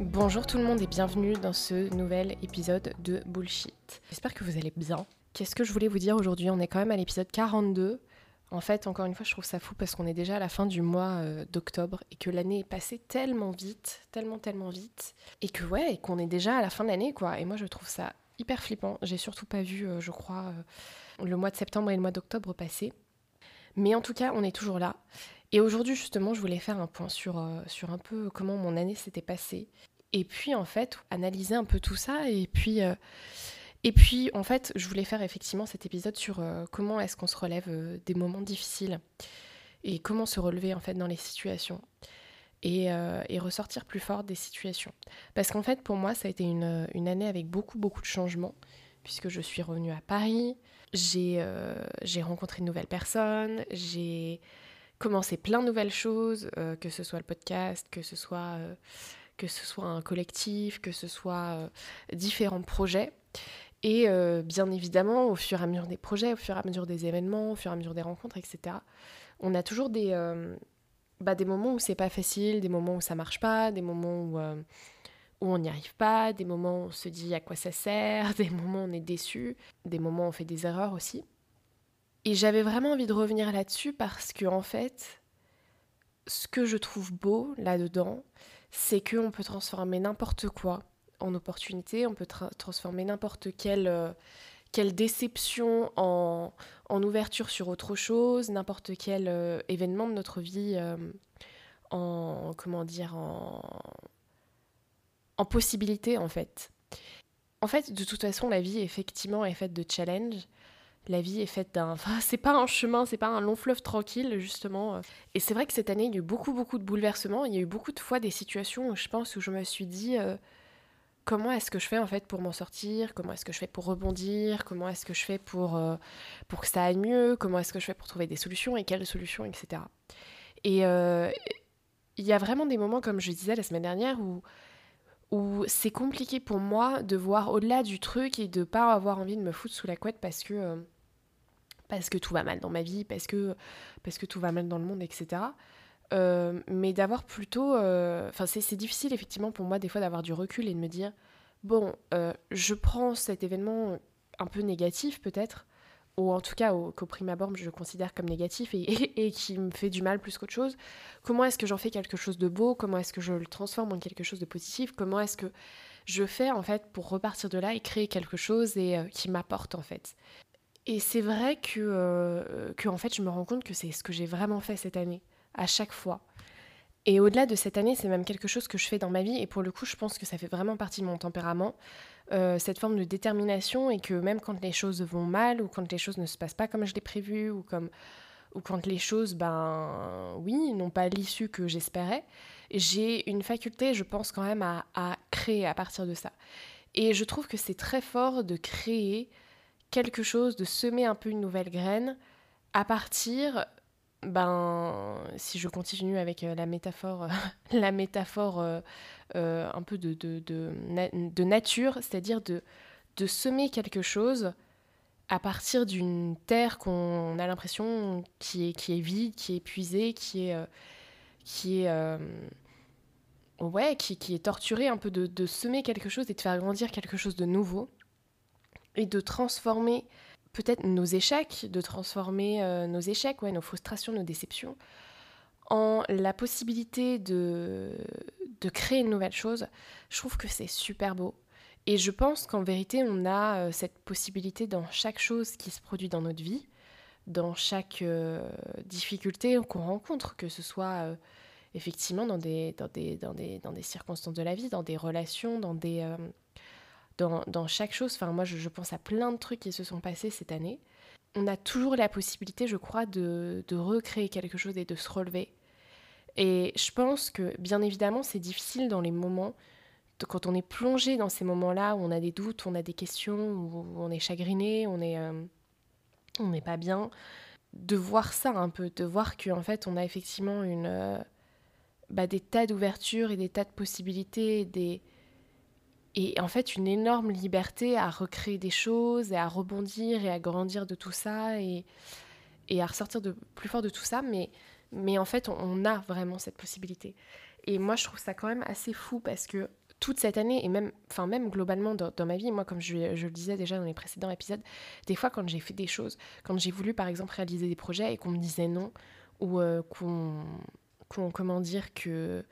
Bonjour tout le monde et bienvenue dans ce nouvel épisode de Bullshit. J'espère que vous allez bien. Qu'est-ce que je voulais vous dire aujourd'hui? On est quand même à l'épisode 42. En fait, encore une fois, je trouve ça fou parce qu'on est déjà à la fin du mois euh, d'octobre et que l'année est passée tellement vite, tellement, tellement vite. Et que ouais, et qu'on est déjà à la fin de l'année, quoi. Et moi, je trouve ça hyper flippant. J'ai surtout pas vu, euh, je crois, euh, le mois de septembre et le mois d'octobre passer. Mais en tout cas, on est toujours là. Et aujourd'hui, justement, je voulais faire un point sur, sur un peu comment mon année s'était passée et puis, en fait, analyser un peu tout ça. Et puis, euh, et puis en fait, je voulais faire effectivement cet épisode sur euh, comment est-ce qu'on se relève euh, des moments difficiles et comment se relever en fait dans les situations. Et, et ressortir plus fort des situations. Parce qu'en fait, pour moi, ça a été une, une, année avec beaucoup, beaucoup de changements, puisque je suis revenue à Paris, j'ai rencontré de nouvelles personnes, j'ai commencé plein de nouvelles choses, que ce soit le podcast, que ce soit que ce soit un collectif, que ce soit euh, différents projets. Et euh, bien évidemment, au fur et à mesure des projets, au fur et à mesure des événements, au fur et à mesure des rencontres, etc., on a toujours des, euh, bah, des moments où c'est pas facile, des moments où ça marche pas, des moments où, où on n'y arrive pas, des moments où on se dit à quoi ça sert, des moments où on est déçu, des moments où on fait des erreurs aussi. Et j'avais vraiment envie de revenir là-dessus parce que, en fait, ce que je trouve beau là-dedans, c'est qu'on peut transformer n'importe quoi en opportunité, on peut transformer n'importe quelle, euh, quelle déception en, en, ouverture sur autre chose, n'importe quel euh, événement de notre vie euh, en, comment dire, en, en possibilité en fait. En fait, de toute façon, la vie effectivement est faite de challenges la vie est faite d'un. Enfin, c'est pas un chemin, c'est pas un long fleuve tranquille, justement. Et c'est vrai que cette année, il y a eu beaucoup, beaucoup de bouleversements. Il y a eu beaucoup de fois des situations où je pense où je me suis dit euh, comment est-ce que je fais en fait pour m'en sortir? Comment est-ce que je fais pour rebondir? Comment est-ce que je fais pour, euh, pour que ça aille mieux? Comment est-ce que je fais pour trouver des solutions et quelles solutions, etc. Et euh, il y a vraiment des moments, comme je disais la semaine dernière, où où c'est compliqué pour moi de voir au-delà du truc et de pas avoir envie de me foutre sous la couette parce que euh, parce que tout va mal dans ma vie, parce que parce que tout va mal dans le monde, etc. Euh, mais d'avoir plutôt, euh, enfin c'est difficile effectivement pour moi des fois d'avoir du recul et de me dire bon, je prends cet événement un peu négatif peut-être, ou en tout cas qu'au prime abord je considère comme négatif et, qui me fait du mal plus qu'autre chose, comment est-ce que j'en fais quelque chose de beau, comment est-ce que je le transforme en quelque chose de positif, comment est-ce que je fais en fait pour repartir de là et créer quelque chose et euh, qui m'apporte en fait? Et c'est vrai que, euh, que en fait je me rends compte que c'est ce que j'ai vraiment fait cette année, à chaque fois. Et au-delà de cette année, c'est même quelque chose que je fais dans ma vie et pour le coup je pense que ça fait vraiment partie de mon tempérament. Euh, cette forme de détermination et que même quand les choses vont mal ou quand les choses ne se passent pas comme je l'ai prévu ou, comme, ou quand les choses, ben oui, n'ont pas l'issue que j'espérais, j'ai une faculté, je pense quand même, à, à, créer à partir de ça. Et je trouve que c'est très fort de créer quelque chose, de semer un peu une nouvelle graine à partir ben, si je continue avec euh, la métaphore, la métaphore euh, euh, un peu de, de, de, nature, c'est-à-dire de, de semer quelque chose à partir d'une terre qu'on a l'impression qui est, qui est vide, qui est épuisée, qui est, qui est, ouais, qui, qui, est torturée, un peu de semer quelque chose et de faire grandir quelque chose de nouveau et de transformer peut-être nos échecs, de transformer euh, nos échecs, ouais, nos frustrations, nos déceptions, en la possibilité de, de créer une nouvelle chose, je trouve que c'est super beau. Et je pense qu'en vérité, on a euh, cette possibilité dans chaque chose qui se produit dans notre vie, dans chaque euh, difficulté qu'on rencontre, que ce soit effectivement dans des, dans, des, dans, des, dans des circonstances de la vie, dans des relations, dans des, dans, chaque chose. Enfin, moi, je, pense à plein de trucs qui se sont passés cette année. On a toujours la possibilité, je crois, de, recréer quelque chose et de se relever. Et je pense que, bien évidemment, c'est difficile dans les moments, quand on est plongé dans ces moments-là où on a des doutes, on a des questions, où on est chagriné, on est, euh, n'est pas bien, de voir ça un peu, de voir qu'en fait, on a effectivement une, euh, bah, des tas d'ouvertures et des tas de possibilités, des, et en fait une énorme liberté à recréer des choses et à rebondir et à grandir de tout ça et, à ressortir de plus fort de tout ça. Mais mais en fait on, a vraiment cette possibilité. Et moi je trouve ça quand même assez fou parce que toute cette année et même enfin même globalement dans, ma vie moi comme je, je, le disais déjà dans les précédents épisodes des fois quand j'ai fait des choses quand j'ai voulu par exemple réaliser des projets et qu'on me disait non ou euh, qu'on comment dire que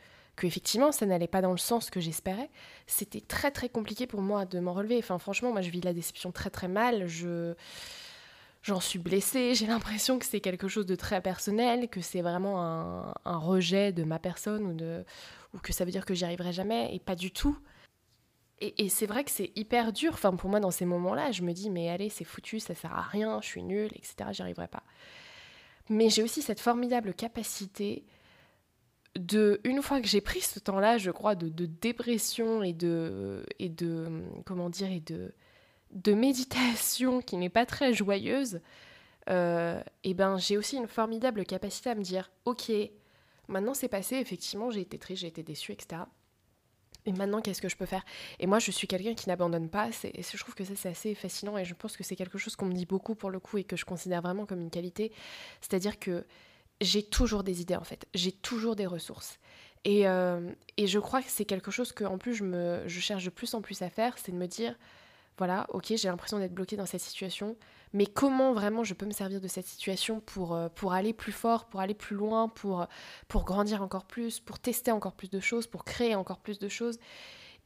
effectivement ça n'allait pas dans le sens que j'espérais, c'était très très compliqué pour moi de m'en relever. Enfin franchement, moi je vis la déception très très mal, je j'en suis blessée, j'ai l'impression que c'est quelque chose de très personnel, que c'est vraiment un, rejet de ma personne ou, de, ou que ça veut dire que j'y arriverai jamais, et pas du tout. Et, et c'est vrai que c'est hyper dur, enfin pour moi dans ces moments-là, je me dis mais allez c'est foutu, ça sert à rien, je suis nulle, etc. J'y arriverai pas. Mais j'ai aussi cette formidable capacité de une fois que j'ai pris ce temps-là, je crois, de, dépression et de et de comment dire et de de méditation qui n'est pas très joyeuse, euh, et ben j'ai aussi une formidable capacité à me dire ok, maintenant c'est passé, effectivement j'ai été triste, j'ai été déçue, etc. Et maintenant, qu'est-ce que je peux faire? Et moi, je suis quelqu'un qui n'abandonne pas. Et je trouve que ça, c'est assez fascinant. Et je pense que c'est quelque chose qu'on me dit beaucoup pour le coup et que je considère vraiment comme une qualité. C'est-à-dire que j'ai toujours des idées en fait, j'ai toujours des ressources. Et, euh, et je crois que c'est quelque chose que en plus je, me, je cherche de plus en plus à faire, c'est de me dire, voilà, ok, j'ai l'impression d'être bloquée dans cette situation, mais comment vraiment je peux me servir de cette situation pour, euh, pour aller plus fort, pour aller plus loin, pour, pour grandir encore plus, pour tester encore plus de choses, pour créer encore plus de choses?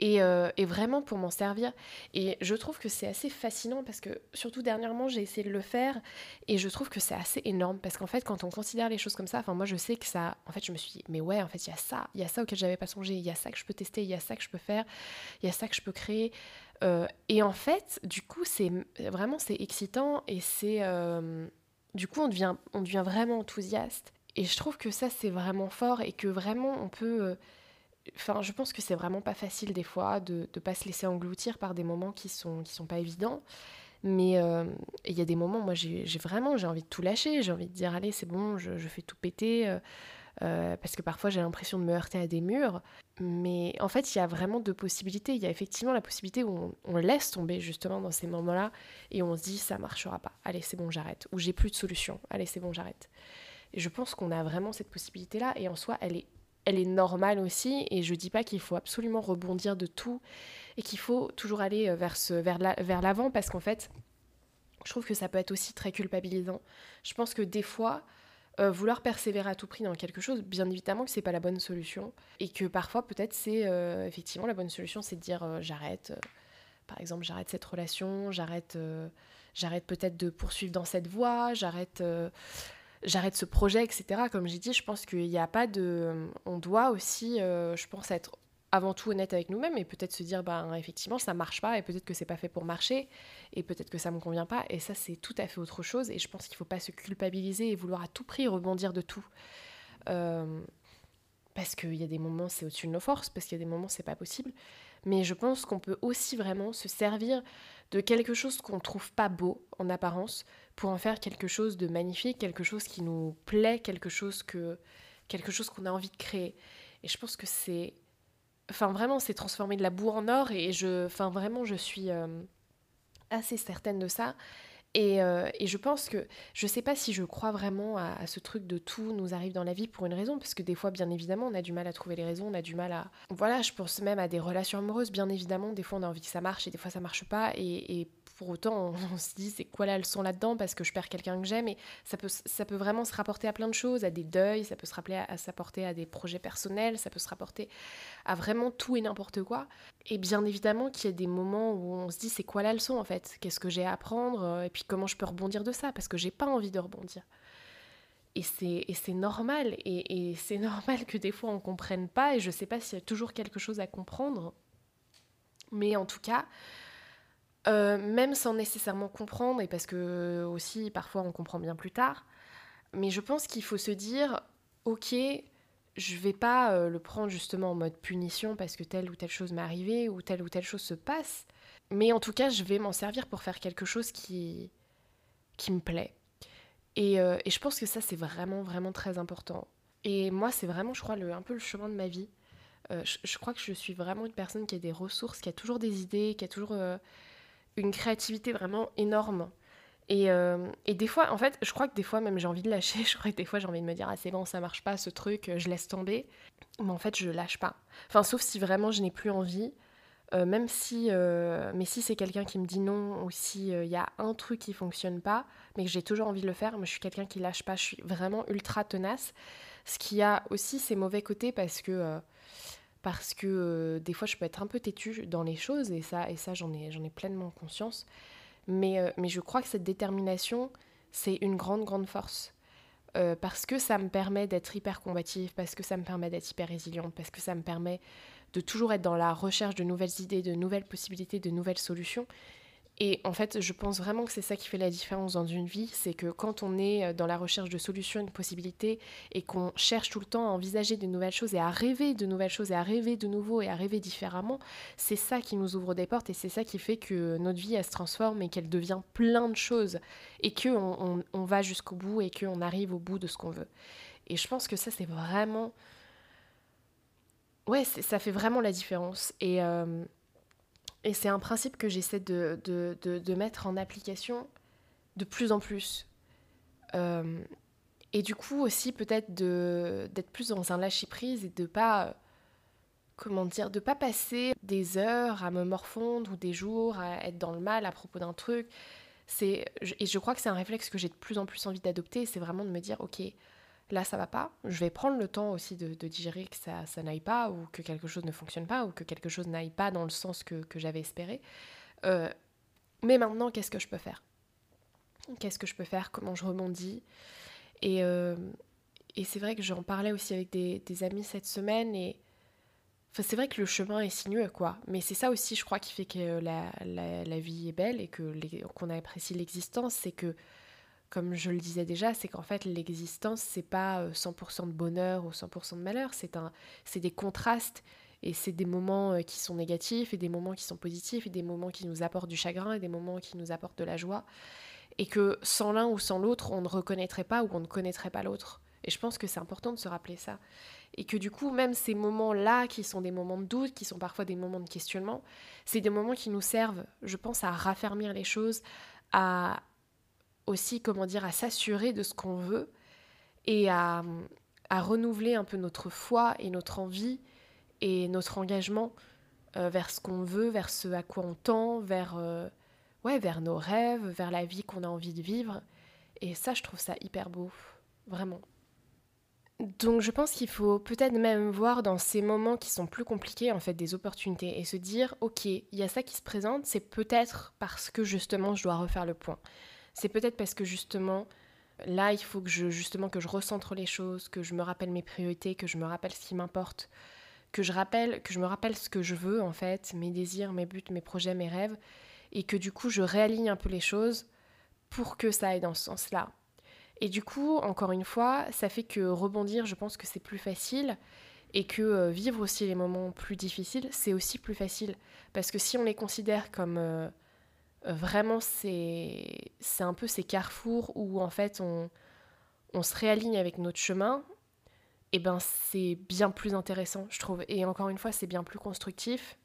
Euh, et, vraiment pour m'en servir. Et je trouve que c'est assez fascinant parce que, surtout dernièrement, j'ai essayé de le faire et je trouve que c'est assez énorme parce qu'en fait, quand on considère les choses comme ça, enfin, moi je sais que ça, en fait, je me suis dit, mais ouais, en fait, il y a ça, il y a ça auquel j'avais pas songé, il y a ça que je peux tester, il y a ça que je peux faire, il y a ça que je peux créer. Euh, et en fait, du coup, c'est vraiment c'est excitant et c'est euh, du coup on devient on devient vraiment enthousiaste. Et je trouve que ça c'est vraiment fort et que vraiment on peut Enfin, je pense que c'est vraiment pas facile des fois de ne pas se laisser engloutir par des moments qui sont, qui sont pas évidents. Mais euh, il y a des moments, moi j'ai vraiment j'ai envie de tout lâcher, j'ai envie de dire allez c'est bon, je, je, fais tout péter, euh, euh, parce que parfois j'ai l'impression de me heurter à des murs. Mais en fait il y a vraiment deux possibilités. Il y a effectivement la possibilité où on, laisse tomber justement dans ces moments-là et on se dit ça marchera pas, allez c'est bon j'arrête, ou j'ai plus de solution, allez c'est bon j'arrête. Et je pense qu'on a vraiment cette possibilité-là et en soi elle est elle est normale aussi et je dis pas qu'il faut absolument rebondir de tout et qu'il faut toujours aller euh, vers vers vers l'avant parce qu'en fait je trouve que ça peut être aussi très culpabilisant. Je pense que des fois euh, vouloir persévérer à tout prix dans quelque chose, bien évidemment que c'est pas la bonne solution et que parfois peut-être c'est euh, effectivement la bonne solution c'est de dire j'arrête par exemple j'arrête cette relation, j'arrête j'arrête peut-être de poursuivre dans cette voie, j'arrête j'arrête ce projet, etc. Comme j'ai dit, je pense qu'il n'y a pas de... On doit aussi, euh, je pense, être avant tout honnête avec nous-mêmes et peut-être se dire, ben effectivement, ça marche pas et peut-être que c'est pas fait pour marcher et peut-être que ça me convient pas. Et ça, c'est tout à fait autre chose. Et je pense qu'il faut pas se culpabiliser et vouloir à tout prix rebondir de tout. Euh, parce qu'il y a des moments, c'est au-dessus de nos forces, parce qu'il y a des moments, c'est pas possible. Mais je pense qu'on peut aussi vraiment se servir de quelque chose qu'on trouve pas beau en apparence pour en faire quelque chose de magnifique, quelque chose qui nous plaît, quelque chose que quelque chose qu'on a envie de créer. Et je pense que c'est enfin vraiment c'est transformer de la boue en or et je enfin vraiment je suis euh, assez certaine de ça. Et, euh, et, je pense que je sais pas si je crois vraiment à, ce truc de tout nous arrive dans la vie pour une raison, parce que des fois, bien évidemment, on a du mal à trouver les raisons, on a du mal à. Voilà, je pense même à des relations amoureuses, bien évidemment, des fois on a envie que ça marche et des fois ça marche pas. Et pour autant, on, se dit c'est quoi la leçon là-dedans parce que je perds quelqu'un que j'aime. Et ça peut, vraiment se rapporter à plein de choses, à des deuils, ça peut se rappeler à, s'apporter à des projets personnels, ça peut se rapporter à vraiment tout et n'importe quoi. Et bien évidemment qu'il y a des moments où on se dit c'est quoi la leçon en fait? Qu'est-ce que j'ai à apprendre? Et puis comment je peux rebondir de ça? Parce que j'ai pas envie de rebondir. Et c'est normal. Et, et c'est normal que des fois on comprenne pas. Et je sais pas s'il y a toujours quelque chose à comprendre. Mais en tout cas, euh, même sans nécessairement comprendre, et parce que aussi parfois on comprend bien plus tard, mais je pense qu'il faut se dire, ok, je vais pas euh, le prendre justement en mode punition parce que telle ou telle chose m'est arrivée ou telle ou telle chose se passe. Mais en tout cas, je vais m'en servir pour faire quelque chose qui, me plaît. Et, euh, je pense que ça, c'est vraiment, vraiment très important. Et moi, c'est vraiment, je crois, un peu le chemin de ma vie. Euh, je, crois que je suis vraiment une personne qui a des ressources, qui a toujours des idées, qui a toujours une créativité vraiment énorme. Et, euh, et, des fois, en fait, je crois que des fois même j'ai envie de lâcher. Je crois que des fois j'ai envie de me dire ah c'est bon ça marche pas ce truc, je laisse tomber. Mais en fait je lâche pas. Enfin sauf si vraiment je n'ai plus envie. Euh, même si, euh, mais si c'est quelqu'un qui me dit non ou si il y a un truc qui fonctionne pas, mais que j'ai toujours envie de le faire, moi je suis quelqu'un qui lâche pas. Je suis vraiment ultra tenace. Ce qui a aussi ses mauvais côtés parce que parce que des fois je peux être un peu têtue dans les choses et ça et ça j'en ai j'en ai pleinement conscience. Mais, euh, mais je crois que cette détermination, c'est une grande, grande force. Euh, parce que ça me permet d'être hyper combative, parce que ça me permet d'être hyper résiliente, parce que ça me permet de toujours être dans la recherche de nouvelles idées, de nouvelles possibilités, de nouvelles solutions. Et en fait, je pense vraiment que c'est ça qui fait la différence dans une vie, c'est que quand on est euh, dans la recherche de solutions, de possibilités, et qu'on cherche tout le temps à envisager de nouvelles choses et à rêver de nouvelles choses et à rêver de nouveau et à rêver différemment, c'est ça qui nous ouvre des portes et c'est ça qui fait que notre vie, elle se transforme et qu'elle devient plein de choses et qu'on on, va jusqu'au bout et qu'on arrive au bout de ce qu'on veut. Et je pense que ça, c'est vraiment... Ouais, ça fait vraiment la différence. Et... Euh, et c'est un principe que j'essaie de, mettre en application de plus en plus. Euh, et du coup aussi peut-être d'être plus dans un lâcher-prise et de pas comment dire de pas passer des heures à me morfondre ou des jours à être dans le mal à propos d'un truc et je crois que c'est un réflexe que j'ai de plus en plus envie d'adopter c'est vraiment de me dire ok là ça va pas, je vais prendre le temps aussi de, digérer que ça, ça n'aille pas ou que quelque chose ne fonctionne pas ou que quelque chose n'aille pas dans le sens que, j'avais espéré. Euh, mais maintenant, qu'est-ce que je peux faire? Qu'est-ce que je peux faire? Comment je rebondis? Et, euh, et c'est vrai que j'en parlais aussi avec des, amis cette semaine et Enfin, c'est vrai que le chemin est sinueux, quoi. Mais c'est ça aussi, je crois, qui fait que la, vie est belle et que qu'on apprécie l'existence. C'est que comme je le disais déjà, c'est qu'en fait l'existence c'est pas 100% euh, de bonheur ou 100% de malheur, c'est un c'est des contrastes et c'est des moments euh, qui sont négatifs et des moments qui sont positifs et des moments qui nous apportent du chagrin et des moments qui nous apportent de la joie et que sans l'un ou sans l'autre, on ne reconnaîtrait pas ou on ne connaîtrait pas l'autre. Et je pense que c'est important de se rappeler ça. Et que du coup, même ces moments-là, qui sont des moments de doute, qui sont parfois des moments de questionnement, c'est des moments qui nous servent, je pense, à raffermir les choses, à, aussi, comment dire, à s'assurer de ce qu'on veut et à, renouveler un peu notre foi et notre envie et notre engagement euh, vers ce qu'on veut, vers ce à quoi on tend, vers, euh, ouais, vers nos rêves, vers la vie qu'on a envie de vivre. Et ça, je trouve ça hyper beau, vraiment. Donc je pense qu'il faut peut-être même voir dans ces moments qui sont plus compliqués en fait des opportunités et se dire ok il y a ça qui se présente c'est peut-être parce que justement je dois refaire le point c'est peut-être parce que justement, là, il faut que je, justement, que je recentre les choses, que je me rappelle mes priorités, que je me rappelle ce qui m'importe, que je rappelle, que je me rappelle ce que je veux en fait, mes désirs, mes buts, mes projets, mes rêves, et que du coup, je réaligne un peu les choses pour que ça aille dans ce sens-là. Et du coup, encore une fois, ça fait que rebondir, je pense que c'est plus facile et que euh, vivre aussi les moments plus difficiles, c'est aussi plus facile. Parce que si on les considère comme euh, vraiment, c'est un peu ces carrefours où en fait on, on se réaligne avec notre chemin. Et ben c'est bien plus intéressant, je trouve. Et encore une fois, c'est bien plus constructif.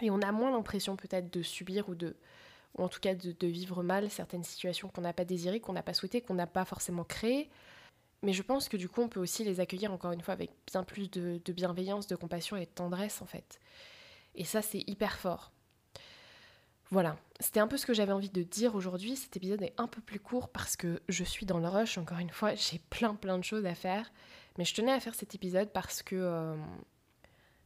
Et on a moins l'impression peut-être de subir ou de ou en tout cas de, vivre mal certaines situations qu'on n'a pas désirées, qu'on n'a pas souhaitées, qu'on n'a pas forcément créées. Mais je pense que du coup, on peut aussi les accueillir encore une fois avec bien plus de, de bienveillance, de compassion et de tendresse en fait. Et ça, c'est hyper fort. Voilà, c'était un peu ce que j'avais envie de dire aujourd'hui. Cet épisode est un peu plus court parce que je suis dans le rush, encore une fois, j'ai plein plein de choses à faire. Mais je tenais à faire cet épisode parce que, euh,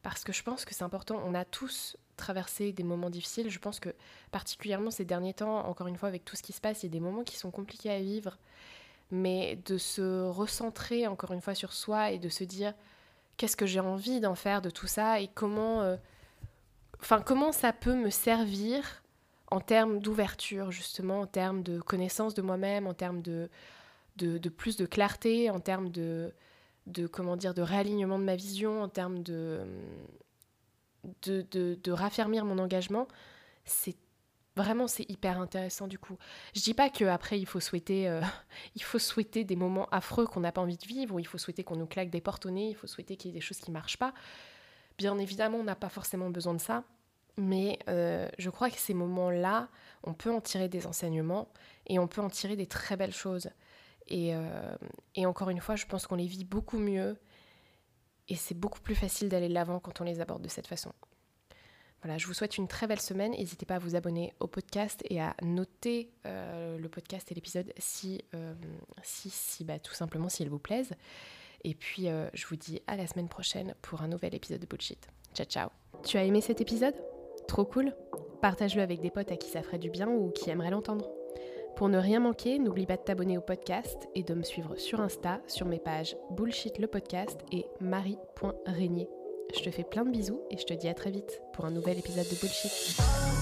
parce que je pense que c'est important. On a tous traversé des moments difficiles. Je pense que particulièrement ces derniers temps, encore une fois, avec tout ce qui se passe, il y a des moments qui sont compliqués à vivre. Mais de se recentrer encore une fois sur soi et de se dire qu'est-ce que j'ai envie d'en faire de tout ça et comment... Euh, enfin, comment ça peut me servir en termes d'ouverture, justement, en termes de connaissance de moi-même, en termes de, plus de clarté, en termes de, de comment dire, de réalignement de ma vision, en termes de, de, raffermir mon engagement, c'est vraiment c'est hyper intéressant du coup. Je dis pas qu'après il faut souhaiter euh, il faut souhaiter des moments affreux qu'on n'a pas envie de vivre, ou il faut souhaiter qu'on nous claque des portes au nez, il faut souhaiter qu'il y ait des choses qui marchent pas. Bien évidemment, on n'a pas forcément besoin de ça, mais euh, je crois que ces moments-là, on peut en tirer des enseignements et on peut en tirer des très belles choses. Et, euh, et encore une fois, je pense qu'on les vit beaucoup mieux et c'est beaucoup plus facile d'aller de l'avant quand on les aborde de cette façon. Voilà, je vous souhaite une très belle semaine. N'hésitez pas à vous abonner au podcast et à noter euh, le podcast et l'épisode si, si, si bah, tout simplement s'il vous plaisent. Et puis, je vous dis à la semaine prochaine pour un nouvel épisode de Bullshit. Ciao, ciao. Tu as aimé cet épisode? Trop cool Partage-le avec des potes à qui ça ferait du bien ou qui aimeraient l'entendre. Pour ne rien manquer, n'oublie pas de t'abonner au podcast et de me suivre sur Insta sur mes pages Bullshit le podcast et marie.régnier. Je te fais plein de bisous et je te dis à très vite pour un nouvel épisode de Bullshit.